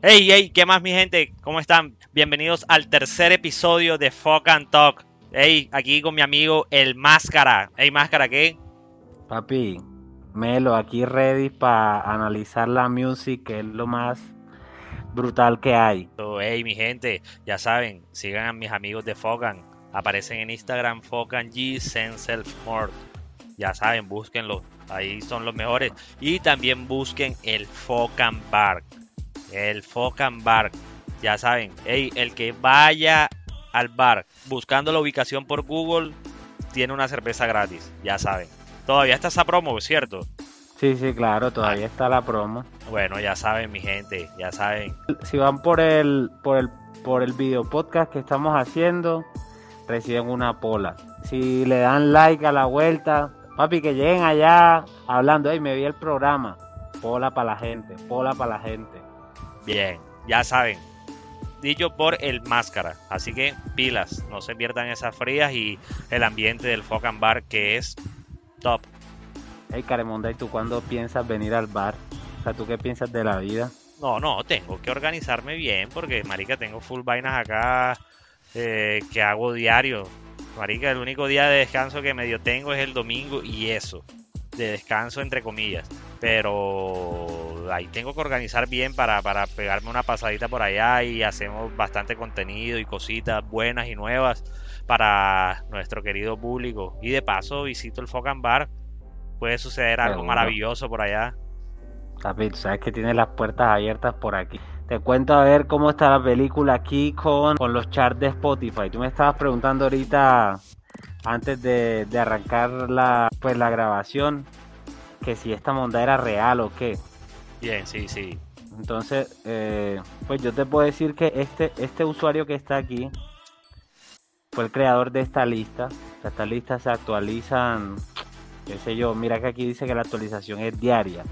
Hey, hey, ¿qué más mi gente? ¿Cómo están? Bienvenidos al tercer episodio de Fuck and Talk. Hey, aquí con mi amigo El Máscara. Hey, Máscara, ¿qué? Papi, Melo, aquí ready para analizar la music, que es lo más brutal que hay. Hey, mi gente, ya saben, sigan a mis amigos de Fogan. Aparecen en Instagram Fogan G Self. Ya saben, búsquenlo. Ahí son los mejores. Y también busquen el Focan Bar. El Focan Bar. Ya saben, hey, el que vaya al bar buscando la ubicación por Google tiene una cerveza gratis. Ya saben. Todavía está esa promo, ¿cierto? Sí, sí, claro, todavía está la promo. Bueno, ya saben, mi gente, ya saben. Si van por el, por el, por el video podcast que estamos haciendo, reciben una pola. Si le dan like a la vuelta, papi, que lleguen allá hablando, ay, me vi el programa. Pola para la gente, pola para la gente. Bien, ya saben. Dicho por el máscara. Así que pilas, no se pierdan esas frías y el ambiente del Focan Bar que es top. Hey, Caremonda, ¿y tú cuándo piensas venir al bar? O sea, ¿tú qué piensas de la vida? No, no, tengo que organizarme bien porque, marica, tengo full vainas acá eh, que hago diario. Marica, el único día de descanso que medio tengo es el domingo y eso, de descanso entre comillas. Pero ahí tengo que organizar bien para, para pegarme una pasadita por allá y hacemos bastante contenido y cositas buenas y nuevas para nuestro querido público. Y de paso visito el Focan Bar puede suceder algo maravilloso por allá. David, sabes que tiene las puertas abiertas por aquí. Te cuento a ver cómo está la película aquí con, con los charts de Spotify. Tú me estabas preguntando ahorita, antes de, arrancar la, pues, la grabación, que si esta monda era real o qué. Bien, sí, sí. Entonces, eh, pues yo te puedo decir que este, este usuario que está aquí fue el creador de esta lista. Estas listas se actualizan qué sé yo, mira que aquí dice que la actualización es diaria.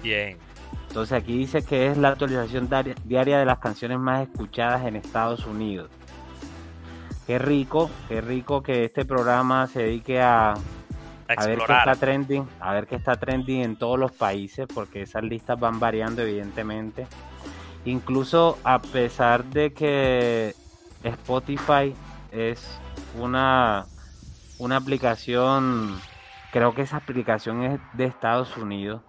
Bien. Entonces aquí dice que es la actualización diaria de las canciones más escuchadas en Estados Unidos. Qué rico, qué rico que este programa se dedique a, a, ver qué está trending, a ver qué está trending en todos los países, porque esas listas van variando evidentemente. Incluso a pesar de que Spotify es una, una aplicación creo que esa aplicación es de Estados Unidos,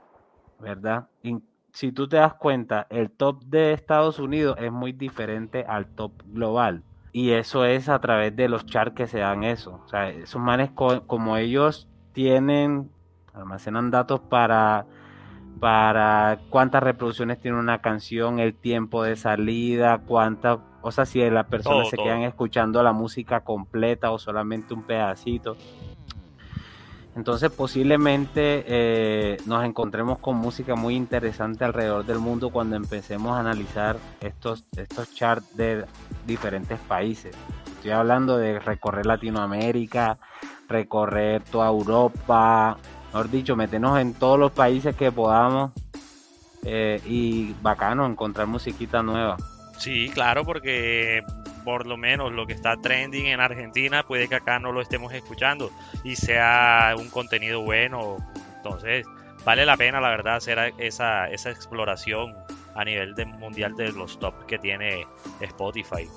¿verdad? Y si tú te das cuenta, el top de Estados Unidos es muy diferente al top global. Y eso es a través de los charts que se dan eso. O sea, esos manes como ellos tienen, almacenan datos para, para cuántas reproducciones tiene una canción, el tiempo de salida, cuántas, o sea, si las personas se quedan escuchando la música completa o solamente un pedacito. Entonces posiblemente eh, nos encontremos con música muy interesante alrededor del mundo cuando empecemos a analizar estos, estos charts de diferentes países. Estoy hablando de recorrer Latinoamérica, recorrer toda Europa, mejor dicho, meternos en todos los países que podamos eh, y bacano encontrar musiquita nueva. Sí, claro, porque por lo menos lo que está trending en Argentina puede que acá no lo estemos escuchando y sea un contenido bueno. Entonces, vale la pena, la verdad, hacer esa, esa exploración a nivel de mundial de los top que tiene Spotify.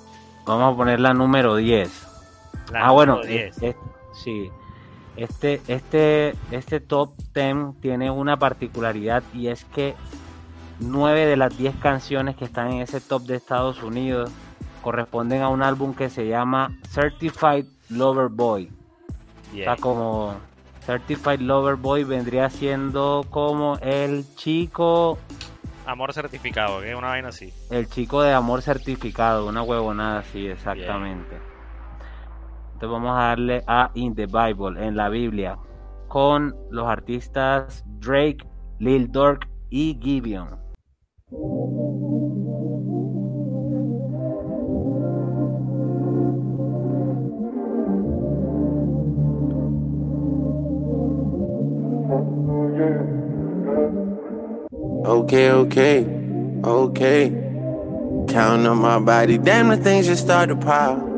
Vamos a poner la número 10. ah, bueno, 10. Sí. Este, este, este top 10 tiene una particularidad y es que 9 de las 10 canciones que están en ese top de Estados Unidos corresponden a un álbum que se llama Certified Lover Boy. Está como Certified Lover Boy vendría siendo como el chico Amor certificado, que una vaina así. El chico de amor certificado, una huevonada así, exactamente. Entonces vamos a darle a In the Bible, en la Biblia, con los artistas Drake, Lil Durk y Gibeon. Okay, okay, okay. Counting on my body, damn the things just start to pile.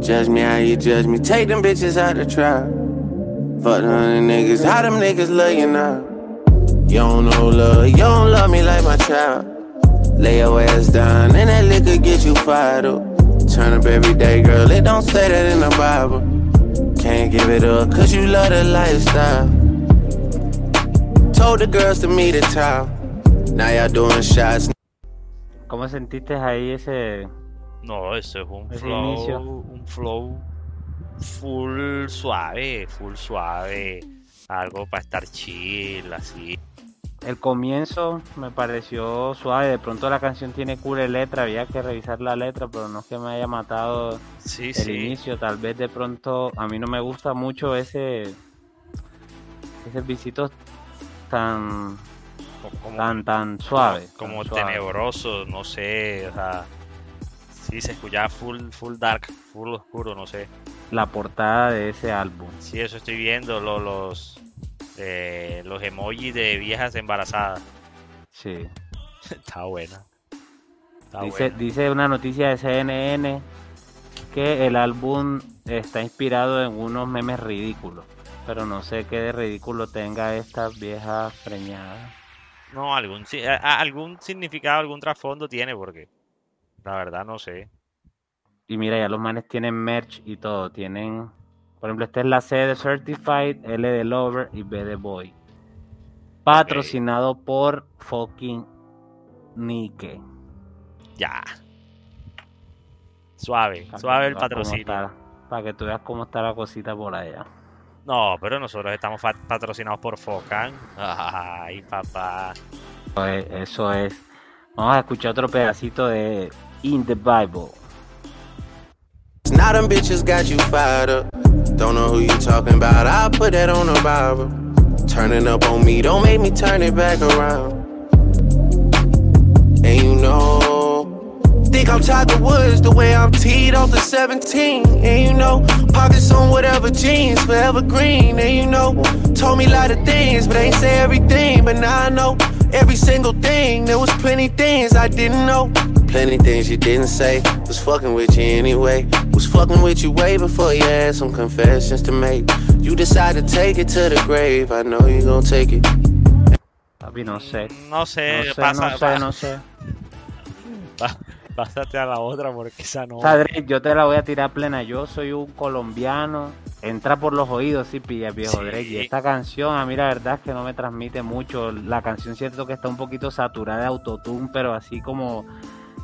Judge me how you judge me, take them bitches out the trial. Fuck them niggas, how them niggas love you now? You don't know love, you don't love me like my child. Lay your ass down, and that liquor get you fired up. Turn up every day, girl, it don't say that in the Bible. Can't give it up, cause you love the lifestyle. Told the girls to meet the town. Now y'all doing shots. ¿Cómo sentiste ahí ese No, eso es un flow, un flow full suave, full suave. Algo para estar chill, así. El comienzo me pareció suave, de pronto la canción tiene cool letra, había que revisar la letra, pero no es que me haya matado Sí, el sí. inicio, tal vez de pronto a mí no me gusta mucho ese ese visito tan Como, tan tan suave, como tan suave. tenebroso, no sé, o sea. Sí, se escuchaba full, full dark, full oscuro, no sé. la portada de ese álbum. Sí, eso estoy viendo, lo- los, eh, los emojis de viejas embarazadas. Sí. Está buena. Está Dice, buena. dice una noticia de CNN que el álbum está inspirado en unos memes ridículos, pero no sé qué de ridículo tenga esta vieja preñada. No, algún, algún significado, algún trasfondo tiene, porque la verdad no sé. Y mira, ya los manes tienen merch y todo. Tienen, por ejemplo, esta es la C de Certified, L de Lover y B de Boy. Patrocinado por fucking Nike. Ya. Suave, suave el patrocinio. Para que tú veas cómo está la cosita por allá. No, pero nosotros estamos patrocinados por Focan. Ay, papá. Eso es, eso es. Vamos a escuchar otro pedacito de In the Bible. Now them bitches got you fired up. Don't know who you talking about. I'll put that on the Bible. Turning up on me, don't make me turn it back around. And you know, think I'm Tiger Woods the way I'm teed off the 17. And you know, pockets on whatever jeans, forever green. And you know, told me a lot of things, but ain't say everything. But now I know every single thing. There was plenty things I didn't know. Plenty things you didn't say. Was fucking with you anyway. Was fucking with you way before you had some confessions to make. You decided to take it to the grave. I know you gon' take it. Papi, no sé. No sé, No sé, pasa, no sé, no sé. pásate a la otra porque esa no. Drake, yo te la voy a tirar plena. Yo soy un colombiano. Entra por los oídos, sí, pilla, viejo Sí. Drake. Y esta canción, a mí la verdad es que no me transmite mucho. La canción siento que está un poquito saturada de autotune, pero así como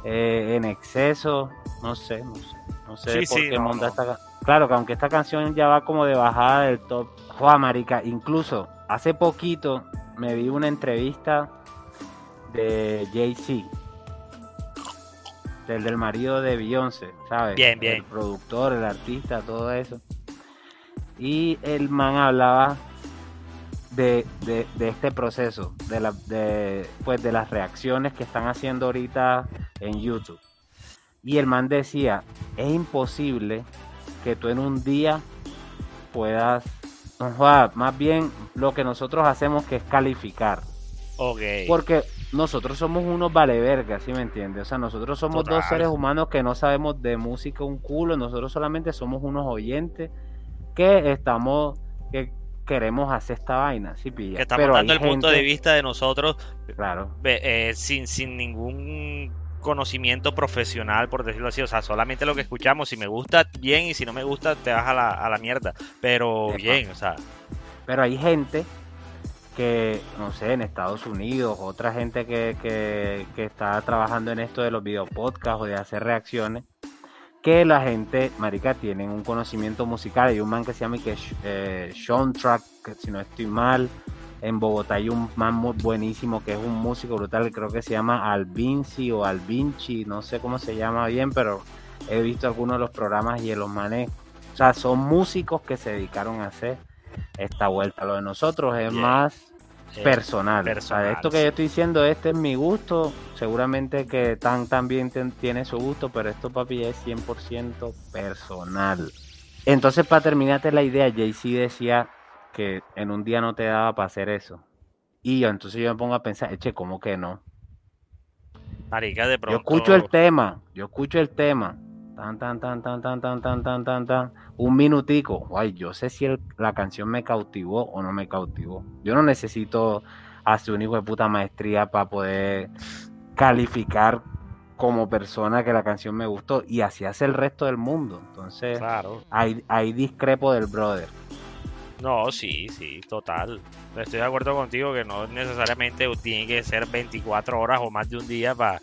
eh, en exceso. No sé, no sé. No sé Sí, por sí, qué no, monta no. esta Claro que aunque esta canción ya va como de bajada del top. Joa, marica, incluso hace poquito me vi una entrevista de Jay-Z. Del, del marido de Beyoncé, ¿sabes? Bien, bien. El productor, el artista, todo eso. Y el man hablaba de, de- de este proceso, de, la, de, pues, de las reacciones que están haciendo ahorita en YouTube. Y el man decía, es imposible que tú en un día puedas, no más bien lo que nosotros hacemos que es calificar. Ok. Porque nosotros somos unos vale verga, ¿sí me entiendes? O sea, nosotros somos dos seres humanos que no sabemos de música un culo, nosotros solamente somos unos oyentes que estamos, que queremos hacer esta vaina, ¿sí pilla? Que estamos Pero dando el punto de vista de nosotros Claro, eh, sin, sin ningún conocimiento profesional, por decirlo así. O sea, solamente lo que escuchamos. Si me gusta, bien. Y si no me gusta, te vas a la, a la mierda. Pero Epa. bien, o sea. pero hay gente que, no sé, en Estados Unidos, otra gente que, que, que está trabajando en esto de los videopodcasts o de hacer reacciones, que la gente, marica, tienen un conocimiento musical. Hay un man que se llama que, eh, Sean Track, que si no estoy mal, en Bogotá hay un man muy buenísimo que es un músico brutal, creo que se llama Albinci o Albinci, no sé cómo se llama bien, pero he visto algunos de los programas y los manes, o sea, son músicos que se dedicaron a hacer esta vuelta. Lo de nosotros es más eh, personal. O sea, personal, esto que yo estoy diciendo, este es mi gusto. Seguramente que Tan también ten- tiene su gusto, pero esto, papi, es 100% personal. Entonces, para terminarte la idea, Jay-Z decía que en un día no te daba para hacer eso. Y yo, entonces yo me pongo a pensar, eche, ¿cómo que no? Marica, de pronto. Yo escucho el tema, yo escucho el tema. Tan, tan, tan, tan, tan, tan, tan, tan, tan, tan. Un minutico. Guay, yo sé si el- la canción me cautivó o no me cautivó. Yo no necesito hacer un hijo de puta maestría para poder calificar como persona que la canción me gustó y así hace el resto del mundo. Entonces, Claro. ahí, ahí discrepo del brother. No, sí, sí, total. Estoy de acuerdo contigo que no necesariamente tiene que ser 24 horas o más de un día para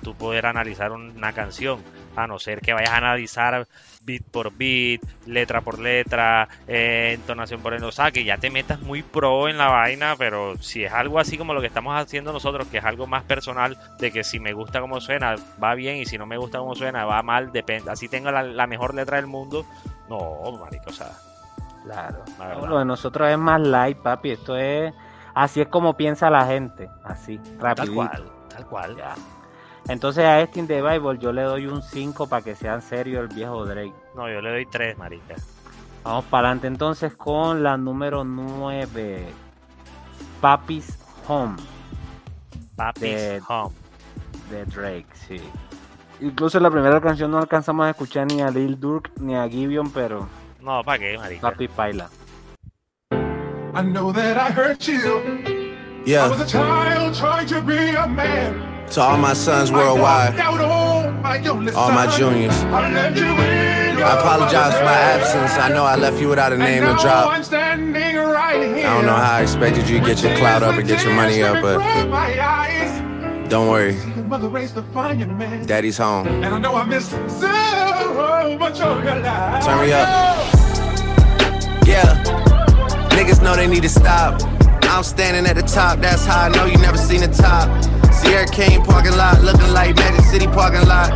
tú poder analizar una canción. A no ser que vayas a analizar beat por beat, letra por letra, eh, entonación por entonación. O sea, que ya te metas muy pro en la vaina, pero si es algo así como lo que estamos haciendo nosotros, que es algo más personal, de que si me gusta como suena, va bien, y si no me gusta como suena, va mal, depende. Así tengo la, la mejor letra del mundo. No, marico, o sea, Claro. La No, lo de nosotros es más light, papi. Esto es. Así es como piensa la gente. Así, tal rapidito. cual, tal cual. Ya. Entonces a este In the Bible yo le doy un 5 para que sea en serio el viejo Drake. No, yo le doy tres, marica. Vamos para adelante entonces con la número 9. Papi's Home Papi's De- Home. de Drake, sí. Incluso en la primera canción no alcanzamos a escuchar ni a Lil Durk ni a Gibeon, pero No, ¿para qué, marica? Papi Paila. I know that I hurt you. I was Yeah, a child trying to be a man. To all my sons worldwide, walked out on my only all my juniors. I left you in your I apologize for my absence. I know I left you without a name to drop. I'm standing right here. I don't know how I expected you to get your clout up and get your money up, but From my eyes. don't worry, Your mother raised a fine young man. Daddy's home. And I know I missed so much of your life. Turn me up. Yeah, niggas know they need to stop. I'm standing at the top, that's how I know you never seen the top. Sierra Kane parking lot, looking like Magic City parking lot.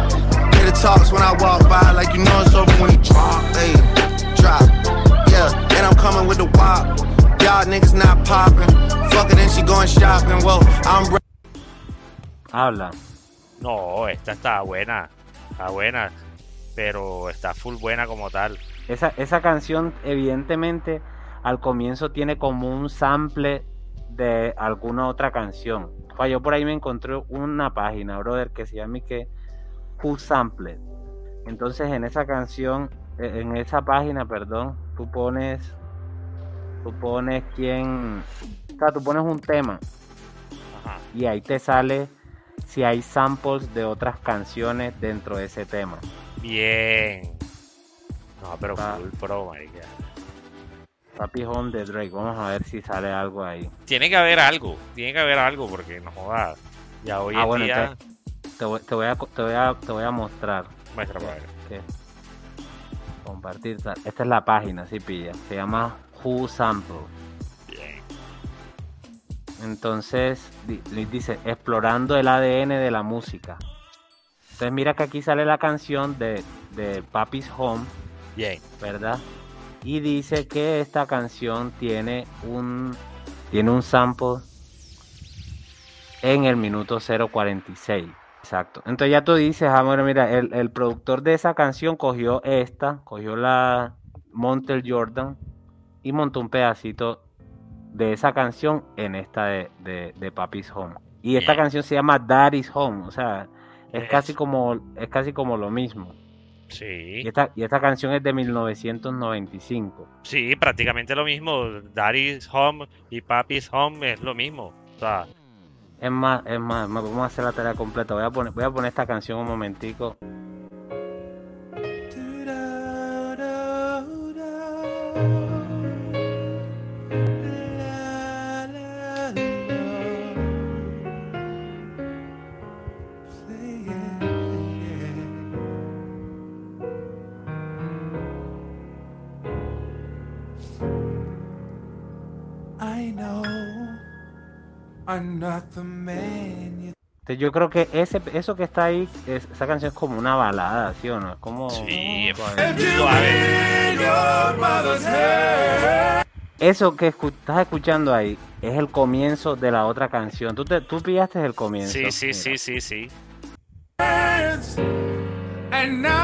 Hear the talks when I walk by, like you know it's over when you drop. Hey, drop. Yeah, and I'm coming with the wop. Y'all niggas not popping. Fuck it, and she going shopping. Whoa, I'm Habla. No, esta está buena. Está buena. Pero está full buena como tal. Esa, esa canción, evidentemente, al comienzo tiene como un sample de alguna otra canción. O sea, yo por ahí me encontré una página, brother, que se llama que Who Sampled. Entonces, en esa canción, eh, en esa página, perdón, tú pones, tú pones quién, o sea, tú pones un tema Ajá. y ahí te sale si hay samples de otras canciones dentro de ese tema. Bien. No, pero Ah. full pro, marica. Papi Home de Drake, vamos a ver si sale algo ahí. Tiene que haber algo. Tiene que haber algo porque no jodas. Ya hoy Ah, en bueno, día. Te voy, te voy a, te voy a, te voy a mostrar. Muestra para ver. que compartir. Esta es la página, si pilla. Se llama Who Sample. Bien. Entonces, dice, explorando el ADN de la música. Entonces mira que aquí sale la canción de, de Papi's Home, Bien. ¿verdad? Y dice que esta canción tiene un, tiene un sample en el minuto 046. Exacto. Entonces ya tú dices, ah, bueno, mira, el, el productor de esa canción cogió esta, cogió la Montel Jordan y montó un pedacito de esa canción en esta de, de, de Papi's Home. Y esta canción se llama Daddy's Home, o sea, es casi como es casi como lo mismo. Sí. Y esta, y esta canción es de 1995. Sí, prácticamente lo mismo. Daddy's Home y Papi's Home es lo mismo. O sea, Es más, es más, vamos a hacer la tarea completa. Voy a poner, voy a poner esta canción un momentico. Yo creo que ese, eso que está ahí, es- esa canción es como una balada, ¿sí o no? Es como sí, suave. Eso que escu- estás escuchando ahí es el comienzo de la otra canción. Tú, te, tú pillaste el comienzo. Sí, sí, Mira. sí, sí, sí. And now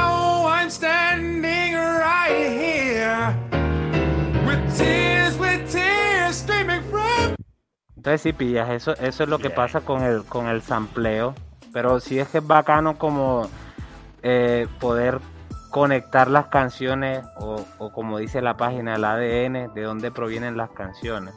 Entonces sí pillas, eso, eso es lo que pasa con el, con el sampleo. Pero sí es que es bacano como eh, poder conectar las canciones o, o como dice la página, el ADN, de dónde provienen las canciones.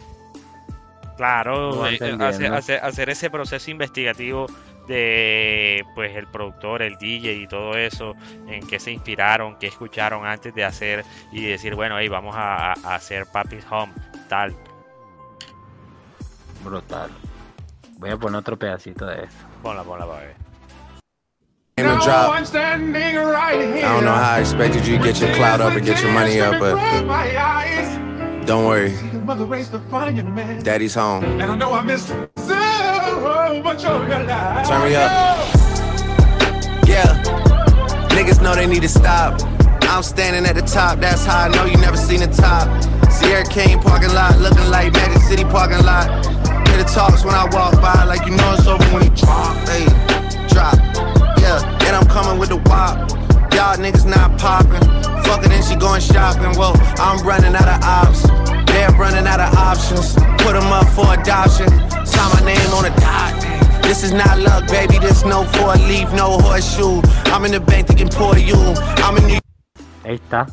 Claro, No eh, entendiendo. hacer, hacer- hacer ese proceso investigativo de pues el productor, el DJ y todo eso, en qué se inspiraron, qué escucharon antes de hacer y decir, bueno, ahí vamos a, a hacer Papi's Home, tal. Brutal. Voy a poner otro pedacito de eso. Ponla, ponla para ver. In the drop. I'm standing right here. I don't know how I expected you to get your clout up and get your money up, but don't worry, The mother raised a fine man. Daddy's home. And I know I missed so much of your life. Turn me up. Yeah, niggas know they need to stop. I'm standing at the top, that's how I know you never seen the top. Sierra King parking lot, looking like Magic City parking lot. Hear the talks when I walk by, like you know it's over when he drop. Hey, drop. Yeah, and I'm coming with the wop. Y'all niggas not popping. Fuck it, then she going shopping. Well, I'm running out of ops. They're running out of options. Put them up for adoption. Sign my name on the dot. This is not luck, baby. This no four leaf, no horseshoe. I'm in the bank thinking poor you. I'm in New Ahí está.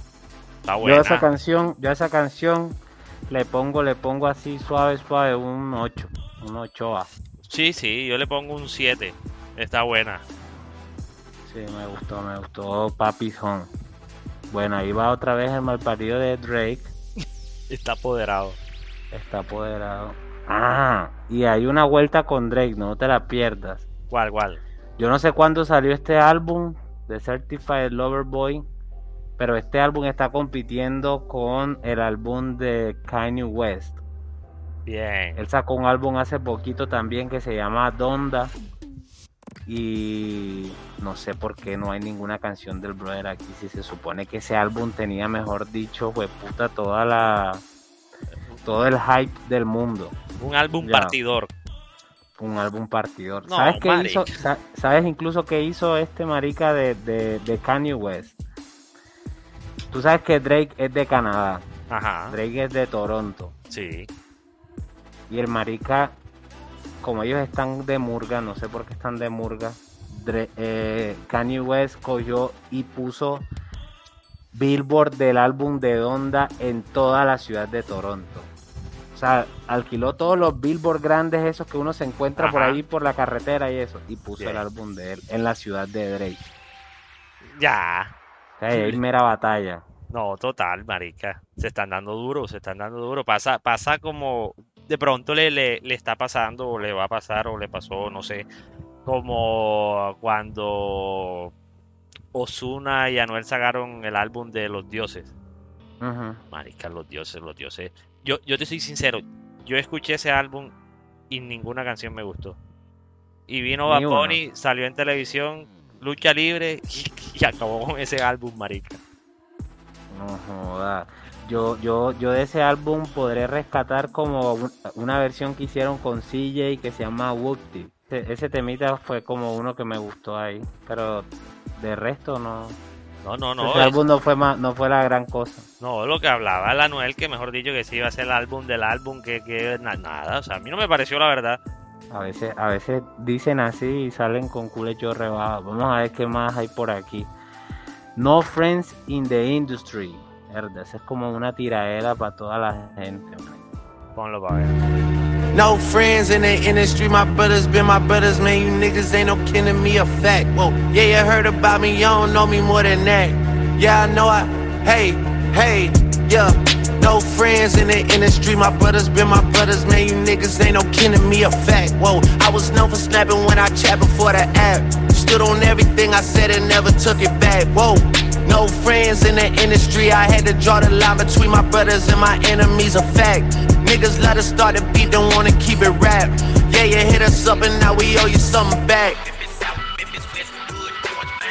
Está Yo a esa canción, yo a esa canción le pongo, le pongo así suave, suave, un 8, un 8A. Sí, sí, yo le pongo un 7. Está buena. Sí, me gustó, me gustó Papi's Home. Bueno, ahí va otra vez el malparido de Drake. Está apoderado. Está apoderado. Ah, y hay una vuelta con Drake, no te la pierdas. ¿Cuál, cuál? Yo no sé cuándo salió este álbum de Certified Lover Boy, pero este álbum está compitiendo con el álbum de Kanye West. Bien. Él sacó un álbum hace poquito también que se llama Donda. Y no sé por qué no hay ninguna canción del brother aquí. Si se supone que ese álbum tenía, mejor dicho, fue puta toda la. Todo el hype del mundo. Un álbum Ya. partidor. Un álbum partidor. No, ¿Sabes qué marica. hizo? Sa- ¿Sabes incluso qué hizo este marica de, de, de Kanye West? Tú sabes que Drake es de Canadá. Ajá. Drake es de Toronto. Sí. Y el marica, como ellos están de murga, no sé por qué están de murga, eh, Kanye West cogió y puso Billboard del álbum de Donda en toda la ciudad de Toronto. O sea, alquiló todos los Billboard grandes esos que uno se encuentra por ahí por la carretera y eso. Y puso Bien. el álbum de él en la ciudad de Drake. Ya. Hay mera batalla. No, total, marica. Se están dando duro, se están dando duro. Pasa, pasa como de pronto le, le, le está pasando, o le va a pasar, o le pasó, no sé. Como cuando Ozuna y Anuel sacaron el álbum de Los Dioses. Ujú. Marica, Los Dioses, Los Dioses. Yo, yo te soy sincero, yo escuché ese álbum y ninguna canción me gustó. Y vino Bad. Bunny, salió en televisión, lucha libre y, y acabó con ese álbum, marica. No joda. Yo, yo, yo de ese álbum podré rescatar como un- una versión que hicieron con CJ que se llama Woody. Ese, ese temita fue como uno que me gustó ahí. Pero de resto no. No, no, no. ese es- álbum no fue más, no fue la gran cosa. No, lo que hablaba el Anuel, que mejor dicho que sí iba a ser el álbum del álbum, que, que na- nada, o sea, a mí no me pareció la verdad. A veces, a veces dicen así y salen con culecho rebajado. Vamos a ver qué más hay por aquí. No friends in the industry. Esa es como una tiraera para toda la gente. Ponlo para ver. No friends in the industry, my brothers been my brothers, man. You niggas ain't no kin to me, a fact. Whoa, yeah, you heard about me, you don't know me more than that. Yeah, I know I, hey, hey, yeah. No friends in the industry, my brothers been my brothers, man. You niggas ain't no kin to me, a fact. Whoa, I was known for snapping when I chat before the app. Stood on everything I said and never took it back. Whoa. No friends in the industry, I had to draw the line between my brothers and my enemies, a fact. Niggas let us start the beat, don't wanna keep it rap. Yeah, you hit us up and now we owe you something back.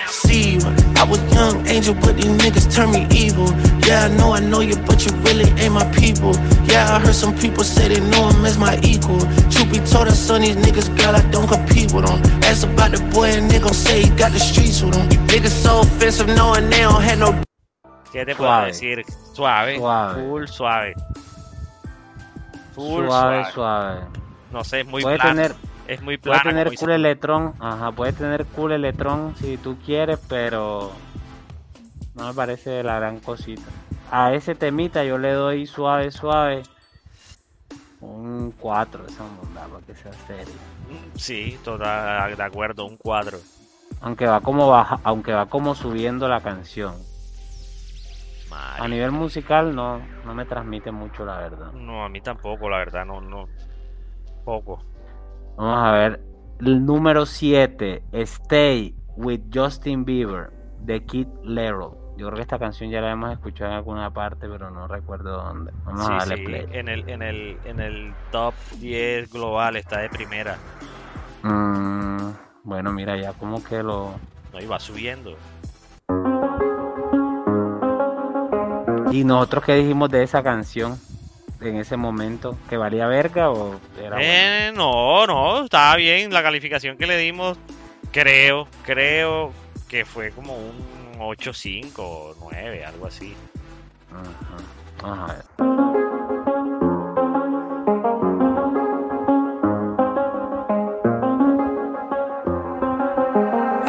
See you, I was young angel, but these niggas turn me evil. Yeah, I know I know you, but you really ain't my people. Yeah, I heard some people say they know him as my equal. Truth be told, I son these niggas, girl, I don't compete with them. Ask about the boy and they gon' say he got the streets with him. Niggas so offensive, knowing they don't have no ¿Qué te puedo Suave. decir? Suave, Suave. full suave. Full suave, suave. suave. No sé, es muy Puede plano. tener, es muy puede plano. tener cool electrón, ajá, puede tener cool electrón si tú quieres, pero no me parece la gran cosita. A ese temita yo le doy suave, suave, Un 4, esa mondada, para que sea serio. Sí, total, de acuerdo, un 4. Aunque va como baja, aunque va como subiendo la canción. A nivel musical no, no me transmite mucho la verdad. No, a mí tampoco, la verdad, no, no. Poco. Vamos a ver. El número 7, Stay with Justin Bieber, de Kid Laroi. Yo creo que esta canción ya la hemos escuchado en alguna parte, pero no recuerdo dónde. Vamos a darle play. En el, en, el, en el top 10 global está de primera. Mm, bueno, mira, ya como que lo. No, iba subiendo. ¿Y nosotros qué dijimos de esa canción en ese momento? ¿Que valía verga o era eh, No, no, estaba bien. La calificación que le dimos, creo, creo que fue como un 8, 5, 9, algo así.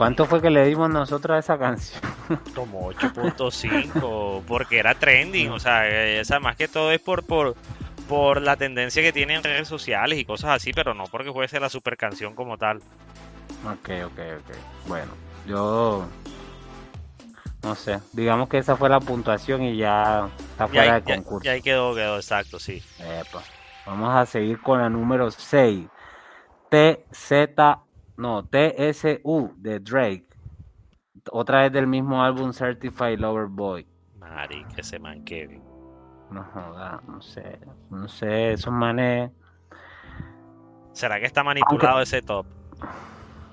¿Cuánto fue que le dimos nosotros a esa canción? Como 8.5, porque era trending, o sea, esa eh, más que todo es por, por, por la tendencia que tiene en redes sociales y cosas así, pero no porque fuese la super canción como tal. Ok, ok, ok. Bueno, yo no sé, digamos que esa fue la puntuación y ya está fuera del concurso. Ya, ahí quedó, quedó, exacto, sí. Vamos a seguir con la número 6. TZ no, TSU de Drake. Otra vez del mismo álbum Certified Lover Boy. Mari, que se man Kevin. No joda, no sé. No sé, esos manes. ¿Será que está manipulado ese top?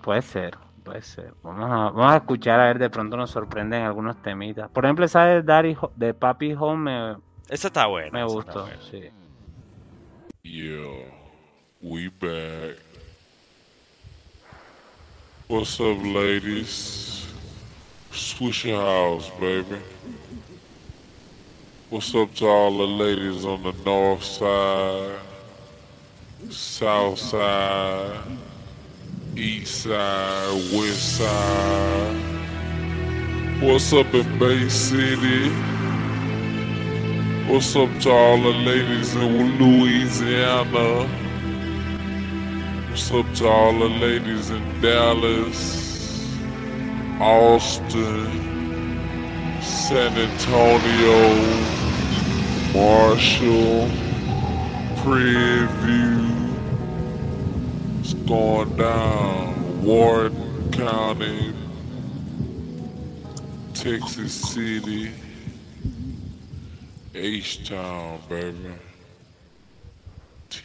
Puede ser, puede ser. Vamos a, vamos a escuchar a ver, de pronto nos sorprenden algunos temitas. Por ejemplo, esa de Daddy de Papi Home me. Esa está buena. Me gustó, sí. Yo, we back. What's up, ladies? Swisher House, baby. What's up to all the ladies on the north side, south side, east side, west side? What's up in Bay City? What's up to all the ladies in Louisiana? What's up to all the ladies in Dallas, Austin, San Antonio, Marshall, Preview. It's going down. Warden County, Texas City, H-Town, baby.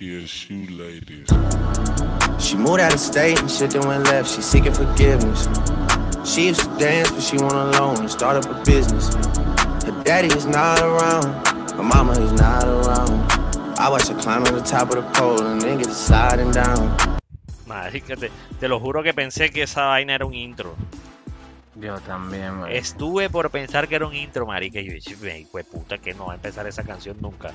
TSU ladies. She moved out of state and shit that went left. She seeking forgiveness. She used to dance, but she went alone and start up a business. Her daddy is not around, her mama is not around. I watch her climb to the top of the pole and then get to sliding down. Marica, te, te lo juro que pensé que esa vaina era un intro. Yo también, marica. Estuve por pensar que era un intro, marica. Y yo dije, pues puta, que no va a empezar esa canción nunca.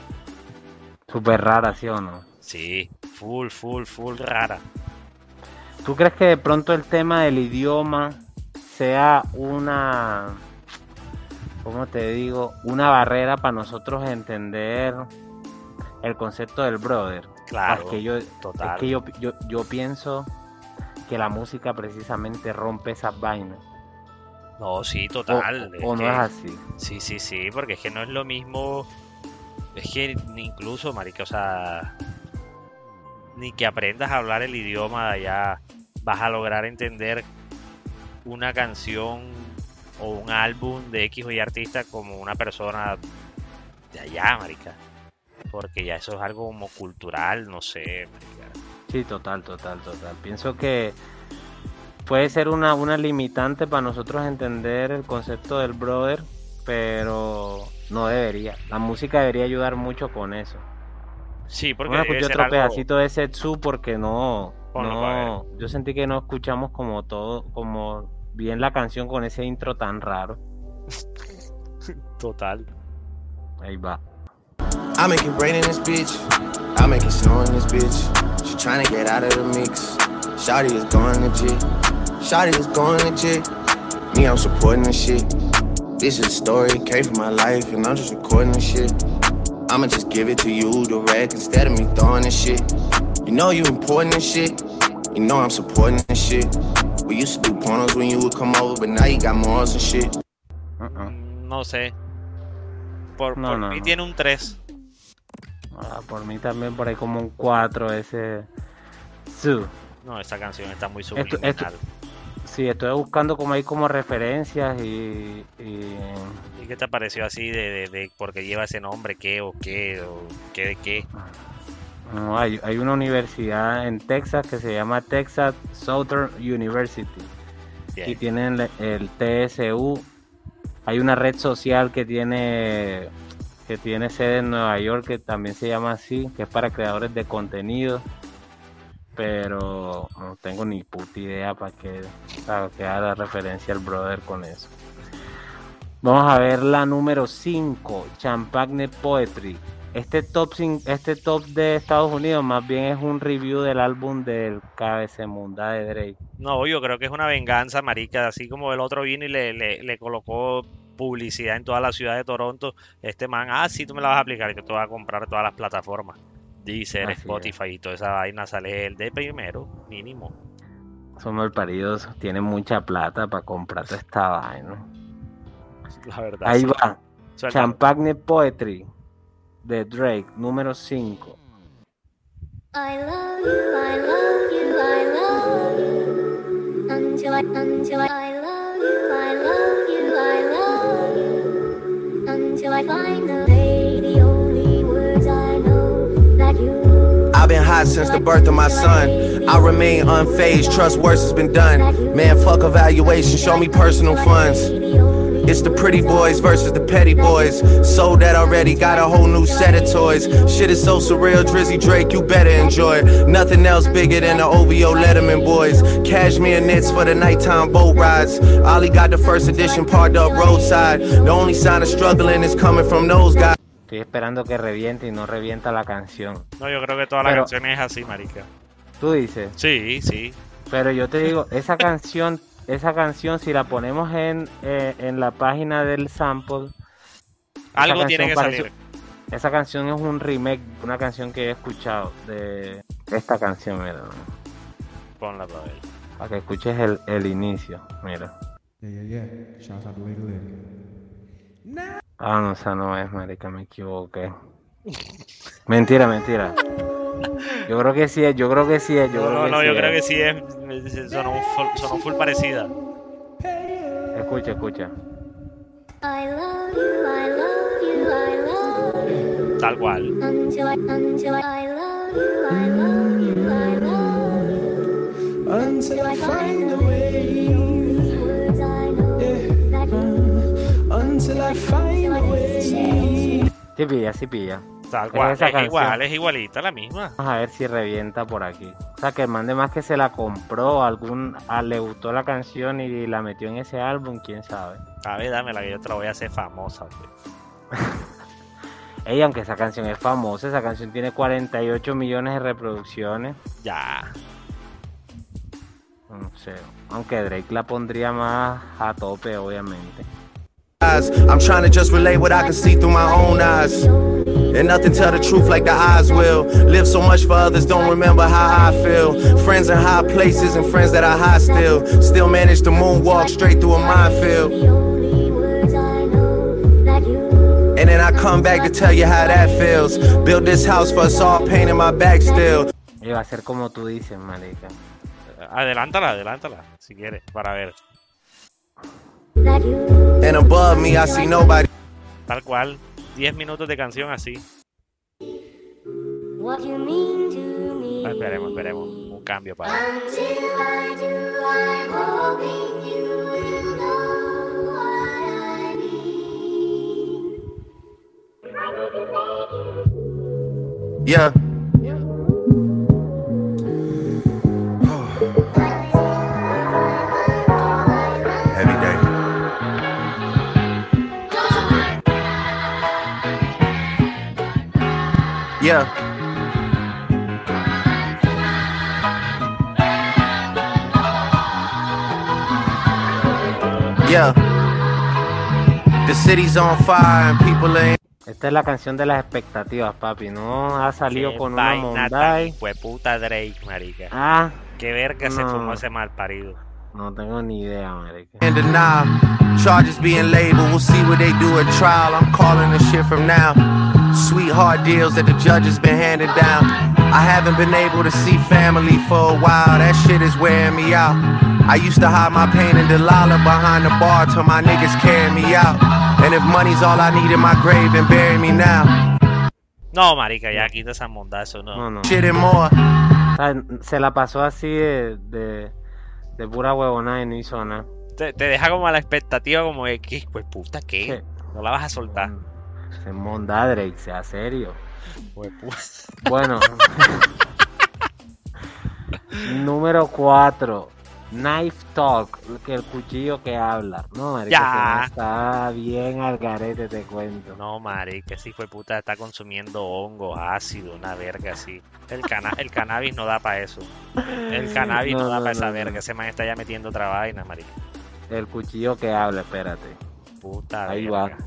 Súper rara, ¿sí o no? Sí, full, full, full rara. ¿Tú crees que de pronto el tema del idioma sea una, ¿cómo te digo? Una barrera para nosotros entender el concepto del brother. Claro, es que yo, total. Es que yo, yo, pienso que la música precisamente rompe esas vainas. No, sí, total. O, no es así. Sí, sí, sí, porque es que no es lo mismo es que incluso, marica, o sea, ni que aprendas a hablar el idioma de allá, vas a lograr entender una canción o un álbum de X o Y artista como una persona de allá, marica. Porque ya eso es algo como cultural, no sé, marica. Sí, total, total, total. Pienso que puede ser una, una limitante para nosotros entender el concepto del brother, pero no debería. La música debería ayudar mucho con eso. Sí, porque Bueno, escuché ser otro algo- pedacito de Setsu porque no, Ponlo para no, yo sentí que no escuchamos como todo, como bien la canción con ese intro tan raro. Total. Ahí va. I make it rain in this bitch. I make it snow in this bitch. She tryna get out of the mix. Shotty is going legit. Shotty is going legit. Me, I'm supporting this shit. This is a story, came from my life, and I'm just recording this shit. I'ma just give it to you direct instead of me throwing this shit. You know you important this shit. You know I'm supporting this shit. We used to do pornos when you would come over, but now you got morals and shit. Uh-uh. Mm, No sé. Por, No, por no, mí no. tiene un 3. Ah, por mí también por ahí como un 4 ese Su. No, esta canción está muy Esto- subliminal. esto- Sí, estoy buscando como ahí como referencias y, y ¿Y qué te pareció así de, de, de porque lleva ese nombre? ¿Qué o qué? ¿O qué de qué? no, hay, hay una universidad en Texas que se llama Texas Southern University y Bien. tienen le- el TSU. Hay una red social que tiene que tiene sede en Nueva York que también se llama así, que es para creadores de contenido. Pero no tengo ni puta idea para qué que haga la referencia al brother con eso. Vamos a ver la número 5, Champagne Poetry. Este top, este top de Estados Unidos más bien es un review del álbum del KBC Munda de Drake. No, yo creo que es una venganza, marica. Así como el otro vino y le, le, le colocó publicidad en toda la ciudad de Toronto. Este man, ah, sí, tú me la vas a aplicar y que te vas a comprar todas las plataformas. Deezer, Así es. Spotify y toda esa vaina sale el de primero, mínimo. Son malparidos, tienen mucha plata para comprar toda esta vaina. La verdad. Ahí sí. va, Suéltalo. Champagne Poetry de Drake, número 5. I love you, I love you, I love you. Until I, until I, I love you, I love you, I love you. Until I find I've been hot since the birth of my son. I remain unfazed, trust worse has been done. Man, fuck evaluation, show me personal funds. It's the pretty boys versus the petty boys. Sold that already, got a whole new set of toys. Shit is so surreal, Drizzy Drake, you better enjoy. Nothing else bigger than the OVO Letterman boys. Cashmere knits for the nighttime boat rides. Ollie got the first edition parked up roadside. The only sign of struggling is coming from those guys. Estoy esperando que reviente y no revienta la canción. No, yo creo que toda la Pero- canción es así, marica. Tú dices, Sí, sí. pero yo te digo, esa canción, esa canción si la ponemos en, eh, en la página del sample, Algo tiene que parece- salir. esa canción es un remake una canción que he escuchado de esta canción, mira, Ponla para ver. para que escuches el, el inicio, mira. Yeah, yeah, yeah. Ah, no, esa no es, marica, me equivoqué. Mentira, mentira. Yo creo que sí es, yo creo que sí es, yo No, creo no, que no, sí yo es. creo que sí es. Sonó full, sonó full parecida. Escucha, escucha. I love you, I love you, I love you. Tal cual. Until I, until I, love you, I love you, I love you. Until I find the way, the only words I know that you. Until I find a way. Sí pilla, sí pilla. Tal Es cual. igual, es igualita, la misma. Vamos a ver si revienta por aquí. O sea, que el man de más que se la compró, algún, le gustó la canción y la metió en ese álbum, quién sabe. A ver, dámela que yo te la voy a hacer famosa. Ey, aunque esa canción es famosa, esa canción tiene 48 millones de reproducciones. Ya. No sé, aunque Drake la pondría más a tope, obviamente. Eyes. I'm trying to just relate what I can see through my own eyes. And nothing tell the truth like the eyes will. Live so much for others, don't remember how I feel. Friends in high places and friends that are high still. Still manage to moonwalk straight through a minefield. And then I come back to tell you how that feels. Build this house for us all, pain in my back still. Va a ser como tú dices, marica. Adelántala, adelántala, si quieres, para ver. And above me, I see nobody. Tal cual. 10 minutos de canción así. What you mean to me. esperemos, esperemos. Un cambio para. Until I do, I'm hoping you will know what I mean. Yeah. Yeah. Yeah. The city's on fire and people ain't. Esta es la canción de las expectativas, papi. No ha salido Qué con una Monday. hijueputa Drake, marica. Ah, Qué verga se No. fumó ese mal parido. no tengo ni idea, marica. and deny. Charges being labeled, we'll see what they do at trial. I'm calling the shit from now. Sweetheart deals that the judges been handing down. I haven't been able to see family for a while. That shit is wearing me out. I used to hide my pain in Delilah behind the bar till my niggas carry me out. And if money's all I need in my grave, then bury me now. No, marica, ya quita esa monda, eso no. No, no. Shit and more. Se la pasó así de, de, de pura huevona y no hizo nada. Te, te deja como a la expectativa como de que, pues puta, ¿qué? Sí. No la vas a soltar. Se monda Drake, sea serio. Bueno. Número 4. Knife Talk, que el cuchillo que habla. No, marica, está bien al garete, te cuento. No, marica, hijo de puta está consumiendo hongos, ácido, una verga así. El, cana el cannabis no da para eso. El cannabis no, No, da no, para esa verga. Ese man está ya metiendo otra vaina, marica. El cuchillo que habla, espérate. Puta Ahí verga. va.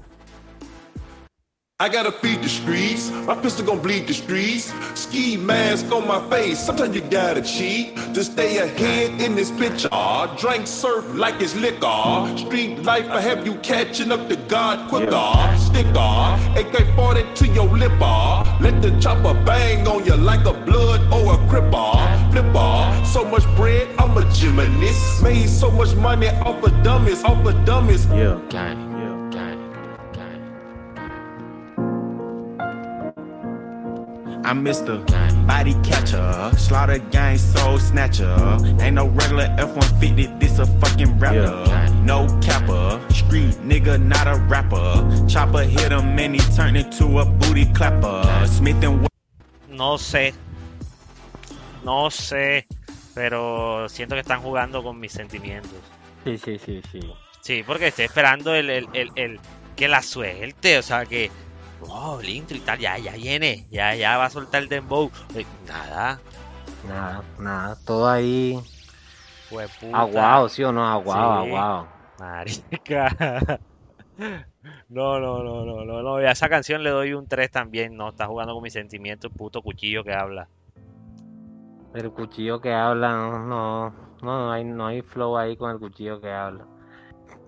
I gotta feed the streets. My pistol gon' bleed the streets. Ski mask on my face. Sometimes you gotta cheat to stay ahead in this bitch. picture. Drink surf like it's liquor. Street life, I have you catching up to God quicker. Sticker, AK 40 to your lip. Let the chopper bang on you like a blood or a cripper. Flipper, so much bread, I'm a gymnast. Made so much money off of dummies, off of dummies. Yeah. Gang, gang, I'm Mr. Body Catcher, Slaughter Gang Soul Snatcher. Ain't no regular F-150, this a fucking rapper. No capper, street nigga, not a rapper. Chopper hit him and he turned into a booty clapper. Smith and No sé. No sé. Pero siento que están jugando con mis sentimientos. Sí, sí, sí, sí. Sí, porque estoy esperando el, el, el, el- que la suelte, o sea que. Oh, el intro y tal, ya, ya viene, ya, ya va a soltar el dembow. Eh, nada, Nada, nada. Todo ahí pues puta. aguado, ¿sí o no? Aguado, Sí. aguado. Marica. No, no, no, no, no, no. Y a esa canción le doy un 3 también. No, está jugando con mis sentimientos, puto cuchillo que habla. El cuchillo que habla, no, no, no hay, no hay flow ahí con el cuchillo que habla.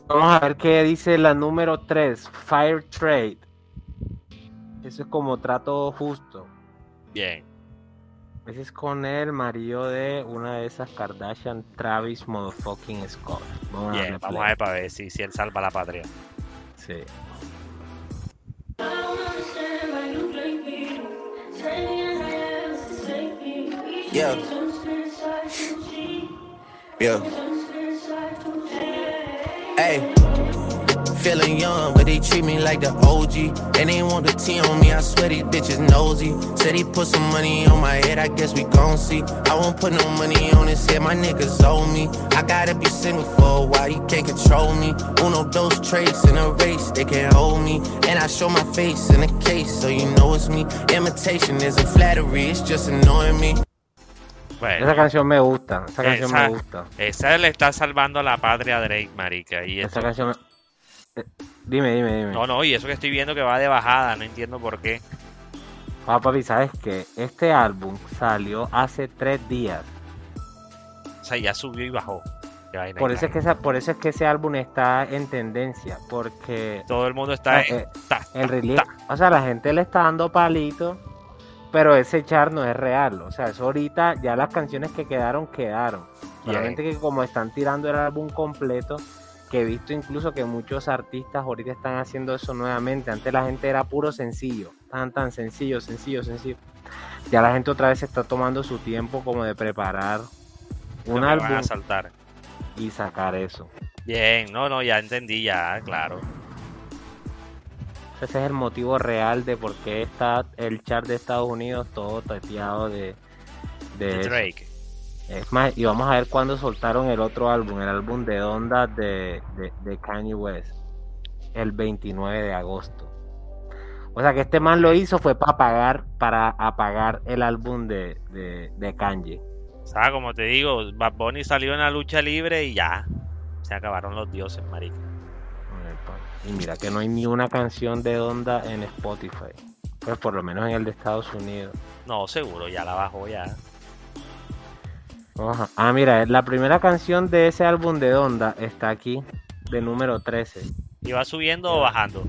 Vamos a ver qué dice la número 3, Fire Trade. Eso es como trato justo. Bien. Ese es con el marido de una de esas Kardashian, Travis Motherfucking Scott. Vamos a Bien, vamos a ver para ver si, si él salva la patria. Sí. Yeah. Yeah. Hey. Feeling young, but they treat me like the OG. And they want the T on me, I swear these bitches nosy. Said he put some money on my head, I guess we gon' see. I won't put no money on his head, my niggas owe me. I gotta be single for a while, you can't control me. Uno, those traits in a race, they can't hold me. And I show my face in a case, so you know it's me. Imitation isn't flattery, it's just annoying me. Bueno, Esa canción me gusta, esa canción Esa- me gusta. esa le está salvando a la patria a Drake, marica. Y Esa eso, canción me... Eh, Dime, dime, dime. no, no, y eso que estoy viendo que va de bajada, no entiendo por qué. Ah, papi, ¿sabes qué? Este álbum salió hace tres días. O sea, ya subió y bajó. Vaina Por eso, es que esa- por eso es que ese álbum está en tendencia. Porque todo el mundo está. Ah, eh, ta, el release, ta. o sea, la gente le está dando palito, pero ese char no es real. O sea, eso ahorita ya las canciones que quedaron, quedaron. Solamente que como están tirando el álbum completo, que he visto incluso que muchos artistas ahorita están haciendo eso nuevamente. Antes la gente era puro sencillo. tan, tan sencillo, sencillo, sencillo. Ya la gente otra vez está tomando su tiempo como de preparar un van álbum a saltar. y sacar eso. Bien, no, no, ya entendí, ya, claro. Ese es el motivo real de por qué está el chart de Estados Unidos todo tapeado de, de. Drake. Es más, y vamos a ver cuándo soltaron el otro álbum, el álbum de Onda de, de, de Kanye West, el 29 de agosto. O sea que este man lo hizo fue para apagar, para apagar el álbum de, de, de Kanye. O sea, como te digo, Bad Bunny salió en la lucha libre y ya. Se acabaron los dioses, marica. Y mira que no hay ni una canción de Onda en Spotify. Pues por lo menos en el de Estados Unidos. No, seguro, ya la bajó ya. Ah, mira, la primera canción de ese álbum de Donda está aquí, de número 13. ¿Y va subiendo o bajando?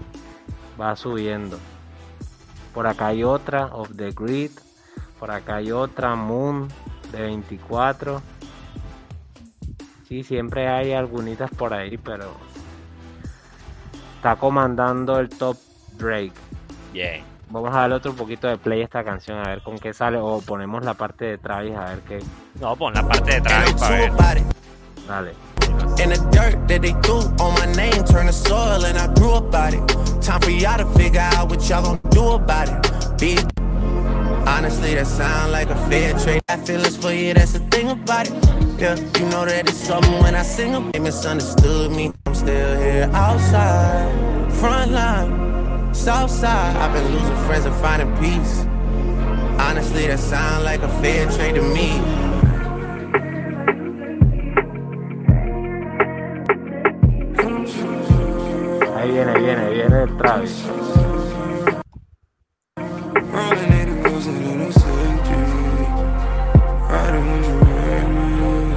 Va subiendo. Por acá hay otra, Of the Grid. Por acá hay otra, Moon, de 24. Sí, siempre hay algunitas por ahí, pero está comandando el top Drake. Bien. Vamos a darle otro poquito de play a esta canción, a ver con qué sale. O ponemos la parte de Travis, a ver qué. No, pon la parte de Travis para ver. it. Dale. And the dirt that they threw on my name turned to soil, and I grew about it. Time for y'all to figure out what y'all gonna do about it. Be honestly, that sound like a fair trade. I feel it's for you, that's the thing about it. Yeah, you know that it's something when I sing 'em. They misunderstood me. I'm still here outside, front line, south side. I've been losing friends and finding peace. Honestly, that sound like a fair trade to me. Ahí viene, ahí viene, ahí viene el Travis. Rolling 80 goes in a safety. Riding when you ready.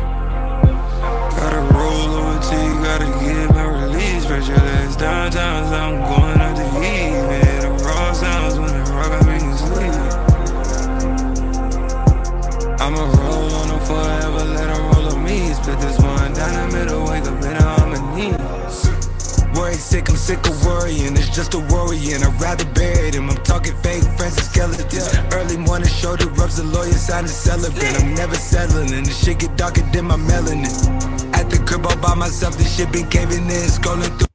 Gotta roll over to you, gotta get my release. Spread your legs downtown, so I'm going Worry sick, I'm sick of worrying. It's just a worrying. I'd rather bury them. I'm talking fake friends and skeletons. Early morning shoulder rubs, the lawyer signing celibate. I'm never settling, and the shit get darker than my melanin. At the crib all by myself, this shit been caving in, scrolling through.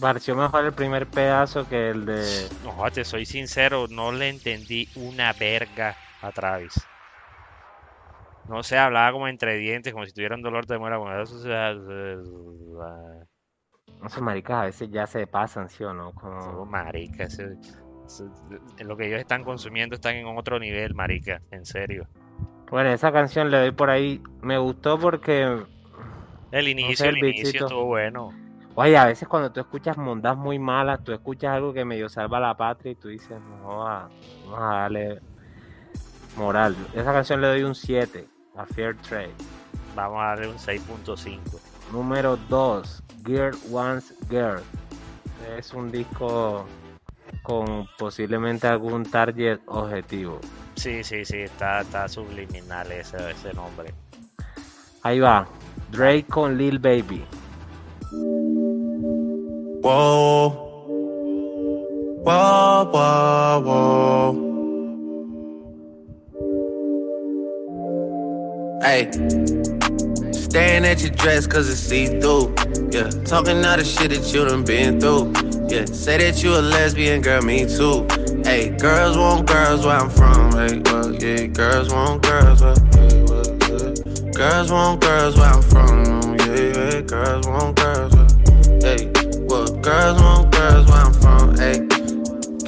Pareció mejor el primer pedazo que el de. No, te soy sincero, no le entendí una verga a Travis. No sé, hablaba como entre dientes, como si tuviera un dolor de muela. Como eso, o sea, Esos maricas a veces ya se pasan, ¿sí o no? Como... Marica, en lo que ellos están consumiendo están en otro nivel, marica, en serio. Bueno, esa canción le doy por ahí. Me gustó porque. El inicio, el el inicio estuvo bueno. Oye, a veces cuando tú escuchas mondas muy malas, tú escuchas algo que medio salva la patria y tú dices, no, a- vamos a darle moral. Esa canción le doy un 7 a Fair Trade. Vamos a darle un 6.5. Número 2, Girl Wants Girl. Es un disco con posiblemente algún target objetivo. Sí, sí, sí, está, está subliminal ese, ese nombre. Ahí va, Drake con Lil Baby. Whoa. Whoa, whoa, whoa. Hey. Staring at your dress cause it's see through. Yeah. Talking all the shit that you done been through. Yeah. Say that you a lesbian, girl, me too. Hey, girls want girls where I'm from. Hey, well, yeah. Girls want girls where, yeah, well, yeah. Girls want girls where I'm from. Yeah, yeah. Girls want girls where, hey. Well, girls want girls where I'm from. Hey.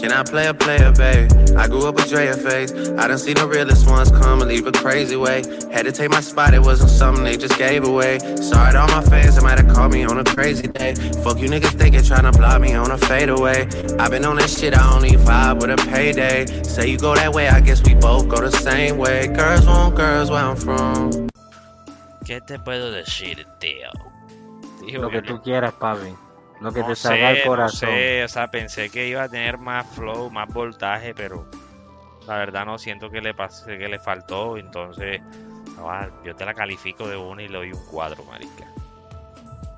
Can I play a player, babe? I grew up with Drea face. I done seen the realest ones come and leave a crazy way. Had to take my spot, it wasn't something they just gave away. Sorry to all my fans that might have called me on a crazy day. Fuck you niggas thinking trying to block me on a fadeaway. i been on that shit, I only vibe with a payday. Say you go that way, I guess we both go the same way. Girls want girls where I'm from. ¿Qué te puedo decir, tío? Dijo Lo que no- tú quieras, papi. Lo que no te salga sé, al corazón. No sé, o sea, pensé que iba a tener más flow, más voltaje, pero la verdad no siento que le pase, que le faltó, entonces no, ah, yo te la califico de uno y le doy un 4, marica.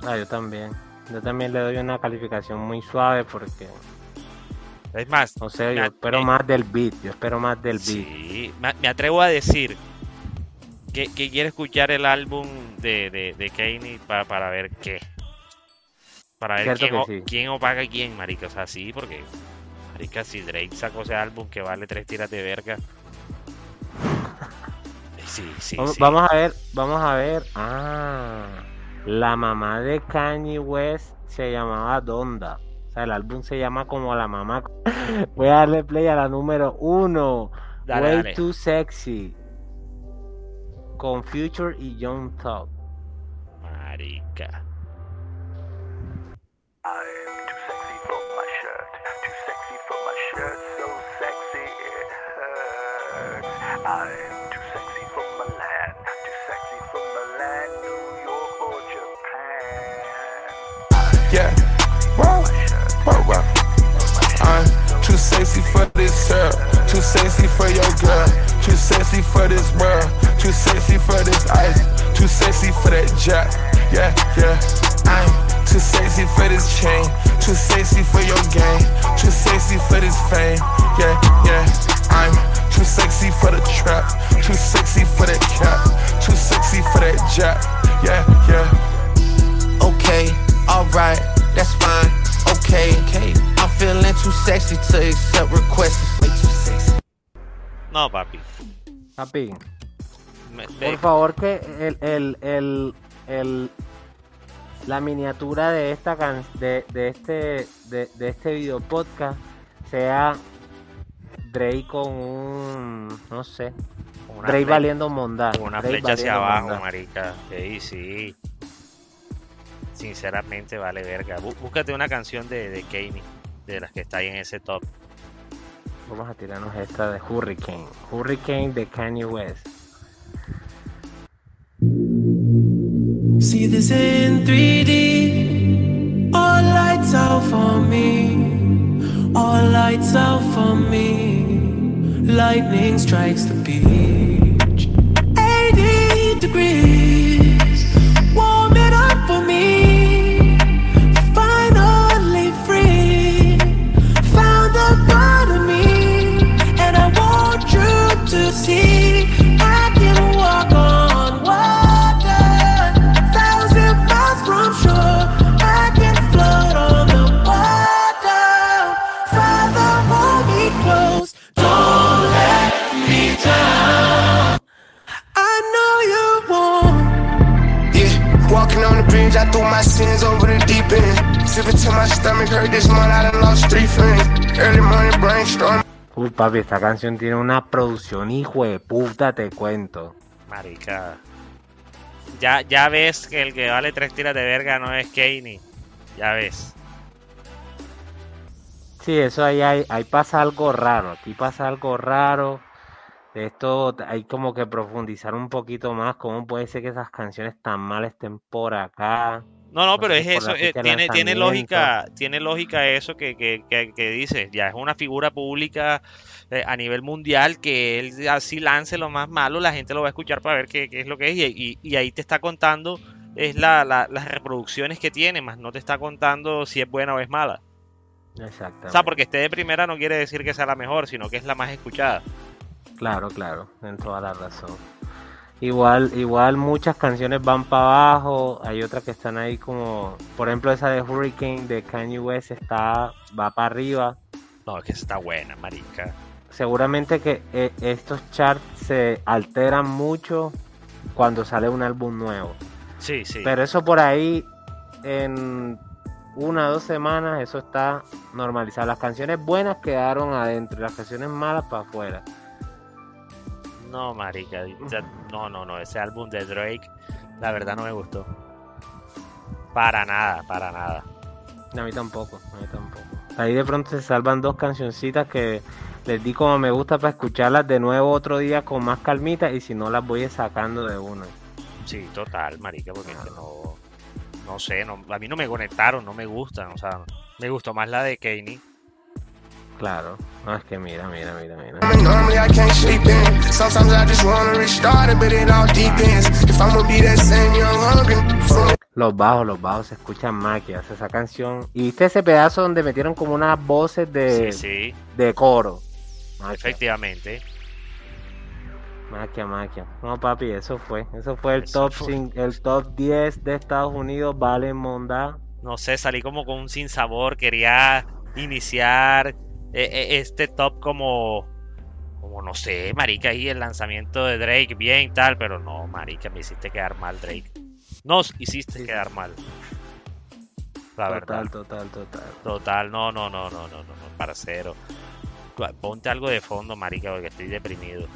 Ah, yo también. Yo también le doy una calificación muy suave porque Es más, No sé, me yo espero más del beat, yo espero más del beat. Sí, me, me atrevo a decir que, que quiero escuchar el álbum de, de, de Kanye para, para ver qué. Para ver quién, sí. quién opaga a quién, marica. O sea, sí, porque, marica, si Drake sacó ese álbum que vale tres tiras de verga. Sí, sí, vamos, sí. vamos a ver, vamos a ver. Ah, la mamá de Kanye West se llamaba Donda. O sea, el álbum se llama como la mamá. Voy a darle play a la número uno. Dale, Way dale. Too Sexy. Con Future y Young Thug. Marica. Yeah. Whoa, whoa, whoa. I'm too sexy for this girl. Too sexy for your girl. Too sexy for this. Too sexy for this ice. Too sexy for that jack. Yeah, yeah. I'm too sexy for this chain. Too sexy for your game. Too sexy for this fame. Yeah, yeah. I'm too sexy for the trap. Too sexy for that cap. Too sexy for that jack. Yeah, yeah. Okay, alright, that's fine. Okay, okay. I'm feeling too sexy to accept requests. Way too sexy. No, papi. Papi, Me- por favor que el, el, el, el- la miniatura de esta can de, de este de, de este video podcast sea Drake con un no sé una Drake fle- valiendo mondá una Drake flecha hacia abajo, mondá. marica. Sí, sí. Sinceramente vale verga. Bú- Búscate una canción de, de Kanye, de las que está ahí en ese top. vamos a tirarnos esta de Hurricane Hurricane de Kanye West See this in 3D. All lights out for me. All lights out for me. Lightning strikes the beach. 80 degrees. Sipping till my stomach hurt this month, I done lost three friends. Early morning brainstorm. Uy, papi, esta canción tiene una producción hijo de puta, te cuento. Marica. Ya, ya ves que el que vale tres tiras de verga no es Kanye. Ya ves. Sí, eso ahí, ahí pasa algo raro, aquí pasa algo raro. De esto hay como que profundizar un poquito más, cómo puede ser que esas canciones tan mal estén por acá. No, no, pero es eso, eh, tiene, tiene lógica, tiene lógica eso que, que, que, que dices, ya es una figura pública eh, a nivel mundial que él así lance lo más malo, la gente lo va a escuchar para ver qué, qué es lo que es y, y- y ahí te está contando es la, la- las reproducciones que tiene, más no te está contando si es buena o es mala. Exactamente. O sea, porque esté de primera no quiere decir que sea la mejor, sino que es la más escuchada. Claro, claro, en toda la razón. Igual, igual muchas canciones van para abajo, hay otras que están ahí como, por ejemplo esa de Hurricane de Kanye West está, va para arriba. No, es que está buena, marica. Seguramente que eh, estos charts se alteran mucho cuando sale un álbum nuevo. Sí, sí. Pero eso por ahí, en una o dos semanas, eso está normalizado. Las canciones buenas quedaron adentro, las canciones malas para afuera. No, marica. No, no, no. Ese álbum de Drake, la verdad no me gustó. Para nada, para nada. A mí tampoco, a mí tampoco. Ahí de pronto se salvan dos cancioncitas que les di como me gusta para escucharlas de nuevo otro día con más calmita y si no las voy sacando de una. Sí, total, marica, porque que no, no sé, no, a mí no me conectaron, no me gustan, o sea, me gustó más la de Kanye. Claro, no es que mira, mira, mira, mira. Normally I can't sleep in. Sometimes I just wanna restart it, but it all depends. If I'ma be that same young hungry, Los bajos, los bajos se escuchan hace esa canción. Y viste ese pedazo donde metieron como unas voces de, Sí, sí, de coro. Maquia, efectivamente. maquia, maquia. No, papi, eso fue. Eso fue el Eso top fue. cin- el top 10 de Estados Unidos. Vale, Monda. No sé, salí como con un sinsabor. Quería iniciar este top como, como no sé, marica, ahí el lanzamiento de Drake, bien tal, pero no, marica, me hiciste quedar mal, Drake. Nos hiciste Sí. quedar mal. La verdad. Total, total, total. Total, no, no, no, no, no, no, no, parcero. Ponte algo de fondo, marica, porque estoy deprimido.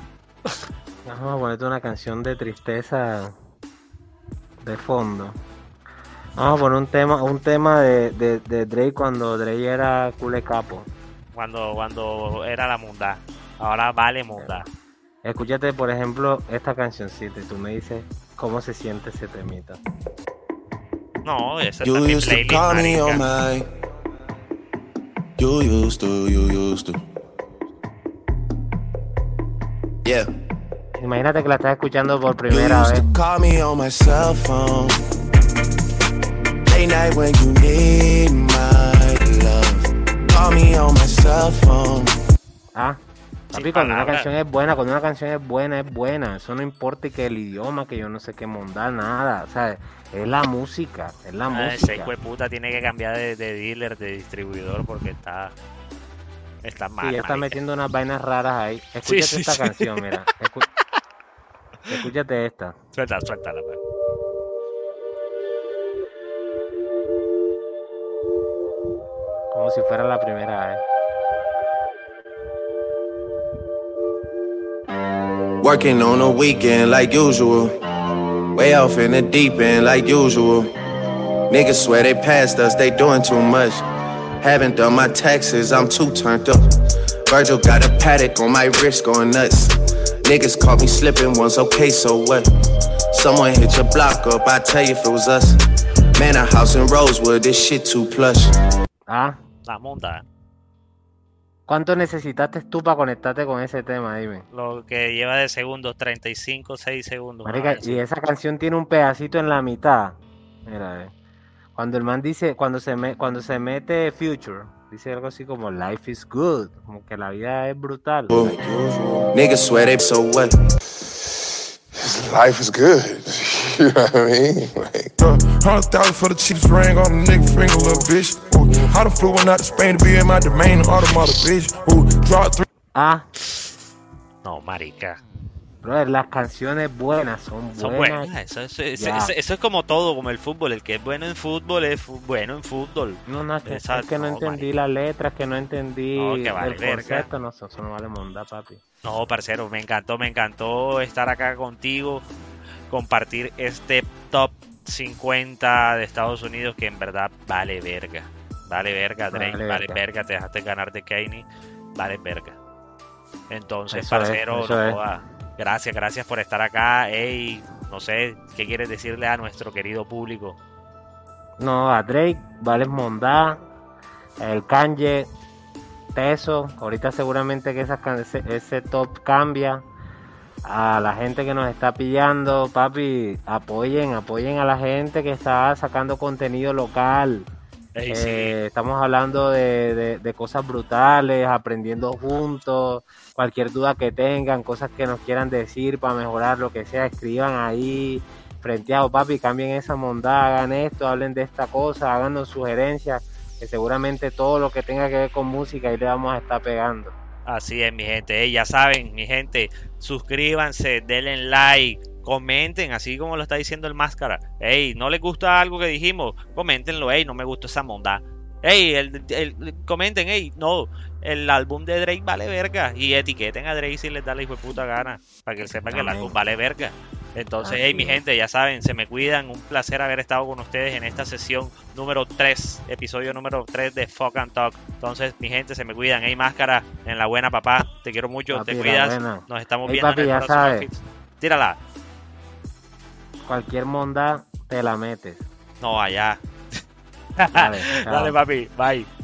Vamos a ponerte una canción de tristeza de fondo. Vamos a poner un tema, un tema de, de, de Drake cuando Drake era cule capo. Cuando, cuando era la munda. Ahora vale munda. Escúchate, por ejemplo, esta cancioncita y tú me dices cómo se siente ese temita. No, esa en mi used to playlist, call me on marica. my. You used to, you used to. Yeah. Imagínate que la estás escuchando por You primera used vez. to call me on my cell phone. Late night when you need my Ah, papi, cuando una canción es buena, cuando una canción es buena, es buena. Eso no importa que el idioma, que yo no sé qué mondar, nada. O sea, es la música, es la Ah, Ese música. hijo de puta tiene que cambiar de, de dealer, de distribuidor, porque está. Está mal. Sí, ya está metiendo unas vainas raras ahí. Escúchate sí, esta sí. canción, mira. Escu- Escúchate esta. Suelta, suéltala, pues. Como si fuera la primera vez. Working on a weekend like usual. Way off in the deep end like usual. Niggas swear they passed us, they doing too much. Haven't done my taxes, I'm too turned up. Virgil got a paddock on my wrist going nuts. Niggas caught me slipping once, okay, so what? Someone hit your block up, I tell you if it was us. Man, a house in Rosewood, this shit too plush. Ah, La monta. ¿cuánto necesitaste tú para conectarte con ese tema? Dime. Lo que lleva de segundos, 35, 6 segundos. Marica, y esa canción tiene un pedacito en la mitad. Mira, eh. Cuando el man dice, cuando se, me, cuando se mete Future, dice algo así como Life is good, como que la vida es brutal. Niggas swear they so what? Life is good. You know what I mean? Like, Hundred thousand for the cheapest ring on a nigga finger, little bitch. Ooh, I done flew one out to Spain to be in my domain, automata, bitch. Ooh, draw three. Ah, No, marica. brother, las canciones buenas son Son buenas. buenas. Eso, eso- eso- Ya. eso- eso es como todo, como el fútbol. El que es bueno en fútbol es bueno en fútbol. No, no, es que, es Exacto, que no no, entendí las letras, que no entendí No, que vale el verga. concepto, no, eso, eso no vale monda, papi. No, parcero, me encantó, me encantó estar acá contigo, compartir este top 50 de Estados Unidos que en verdad vale verga. Vale verga, Drake, Vale vale, verga. verga, te dejaste ganar de Kanye, vale verga. Entonces, Eso es, parcero, no joda. gracias, gracias por estar acá. Ey, no sé, ¿qué quieres decirle a nuestro querido público? No, a Drake, Vales Mondá, el Kanye, Teso. Ahorita seguramente que esas ese, ese top cambia. A la gente que nos está pillando, papi, apoyen, apoyen a la gente que está sacando contenido local. Eh, estamos hablando de, de- cosas brutales, aprendiendo juntos. Cualquier duda que tengan, cosas que nos quieran decir para mejorar, lo que sea, escriban ahí. Frenteado, papi, cambien esa mondad, hagan esto, hablen de esta cosa, háganos sugerencias, que seguramente todo lo que tenga que ver con música ahí le vamos a estar pegando. Así es, mi gente. Ey, ya saben, mi gente, suscríbanse, denle like, comenten, así como lo está diciendo el máscara. Ey, ¿no les gusta algo que dijimos? Coméntenlo, ey, no me gustó esa monda. Ey, el- comenten, ey, no, el álbum de Drake vale verga. Y etiqueten a Drake si les da la hijo de puta gana, para que él sepa que el álbum vale verga. Entonces, Así hey, mi es. gente, ya saben, se me cuidan. Un placer haber estado con ustedes en esta sesión número 3, episodio número 3 de Fuck and Talk. Entonces, mi gente, se me cuidan. Hey, máscara, en la buena, papá. Te quiero mucho, Papi, te cuidas. Nos estamos viendo papi, en el próximo. Tírala. Cualquier mondad te la metes. No, allá. Dale, papi. Bye.